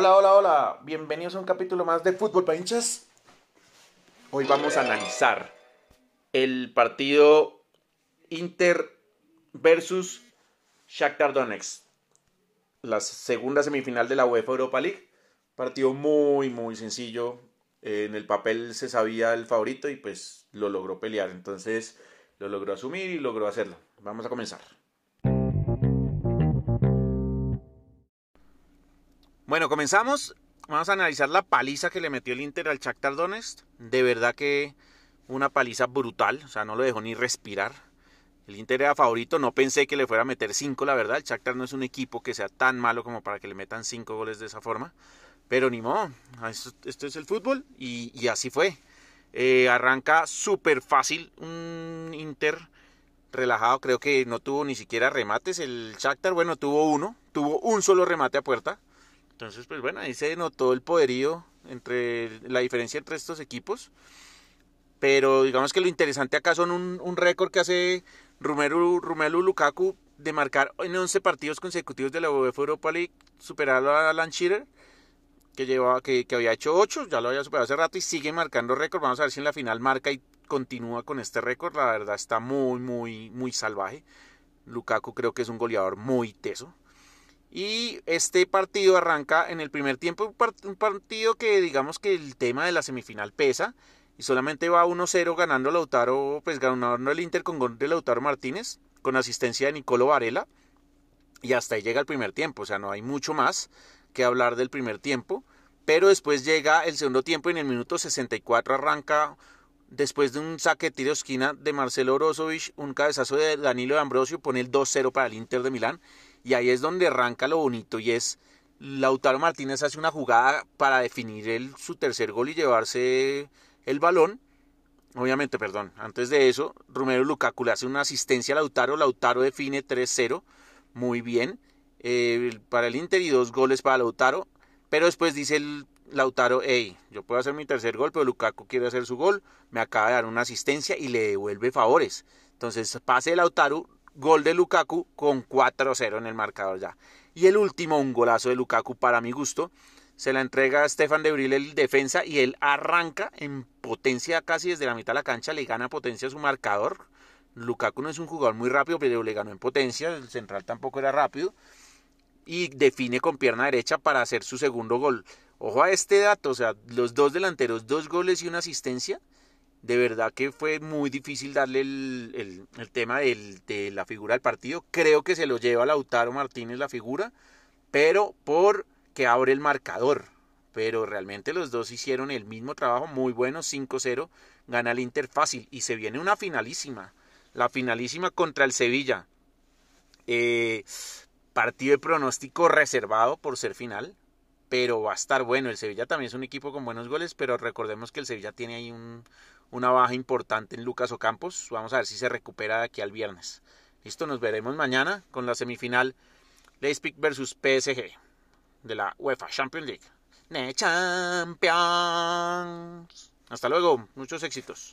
Hola, hola, hola. Bienvenidos a un capítulo más de Fútbol para hinchas. Hoy vamos a analizar el partido Inter versus Shakhtar Donetsk. La segunda semifinal de la UEFA Europa League. Partido muy, muy sencillo. En el papel se sabía el favorito y pues lo logró pelear. Entonces lo logró asumir y logró hacerlo. Vamos a comenzar. Bueno, comenzamos. Vamos a analizar la paliza que le metió el Inter al Shakhtar Donetsk. De verdad que una paliza brutal, o sea, no lo dejó ni respirar. El Inter era favorito, no pensé que le fuera a meter 5, la verdad. El Shakhtar no es un equipo que sea tan malo como para que le metan 5 goles de esa forma. Pero ni modo, esto, es el fútbol y, así fue. Eh, arranca súper fácil un Inter relajado, creo que no tuvo ni siquiera remates. El Shakhtar, bueno, tuvo uno, tuvo un solo remate a puerta entonces, pues bueno, ahí se notó el poderío entre la diferencia entre estos equipos. Pero digamos que lo interesante acá son un, récord que hace Romelu, Lukaku de marcar en 11 partidos consecutivos de la UEFA Europa League, superarlo a Alan que, llevaba, que, que había hecho 8, ya lo había superado hace rato y sigue marcando récord. Vamos a ver si en la final marca y continúa con este récord. La verdad está muy, muy, muy salvaje. Lukaku creo que es un goleador muy teso. Y este partido arranca en el primer tiempo, un partido que digamos que el tema de la semifinal pesa y solamente va 1-0 ganando Lautaro, pues ganando el Inter con gol de Lautaro Martínez, con asistencia de Nicolo Varela. Y hasta ahí llega el primer tiempo, o sea, no hay mucho más que hablar del primer tiempo. Pero después llega el segundo tiempo y en el minuto 64 arranca, después de un saque de tiro esquina de Marcelo Brozovic, un cabezazo de Danilo de Ambrosio, pone el 2-0 para el Inter de Milán y ahí es donde arranca lo bonito y es Lautaro Martínez hace una jugada para definir el, su tercer gol y llevarse el balón. Obviamente, perdón, antes de eso, Romero Lukaku le hace una asistencia a Lautaro, Lautaro define 3-0, muy bien, eh, para el Inter y dos goles para Lautaro, pero después dice Lautaro, hey, yo puedo hacer mi tercer gol, pero Lukaku quiere hacer su gol, me acaba de dar una asistencia y le devuelve favores. Entonces pase Lautaro, Gol de Lukaku con 4-0 en el marcador ya. Y el último, un golazo de Lukaku para mi gusto. Se la entrega a Stefan de Bril el defensa y él arranca en potencia casi desde la mitad de la cancha, le gana potencia a su marcador. Lukaku no es un jugador muy rápido, pero le ganó en potencia, el central tampoco era rápido. Y define con pierna derecha para hacer su segundo gol. Ojo a este dato, o sea, los dos delanteros, dos goles y una asistencia de verdad que fue muy difícil darle el, tema de la figura del partido. Creo que se lo lleva Lautaro Martínez la figura, pero porque abre el marcador. Pero realmente los dos hicieron el mismo trabajo, muy bueno, 5-0, gana el Inter fácil y se viene una finalísima, la finalísima contra el Sevilla. Eh, partido de pronóstico reservado por ser final, pero va a estar bueno. El Sevilla también es un equipo con buenos goles, pero recordemos que el Sevilla tiene ahí un, una baja importante en Lucas Ocampos. Vamos a ver si se recupera de aquí al viernes. Listo, nos veremos mañana con la semifinal Leipzig versus PSG de la UEFA Champions League. Ne Champions. Hasta luego, muchos éxitos.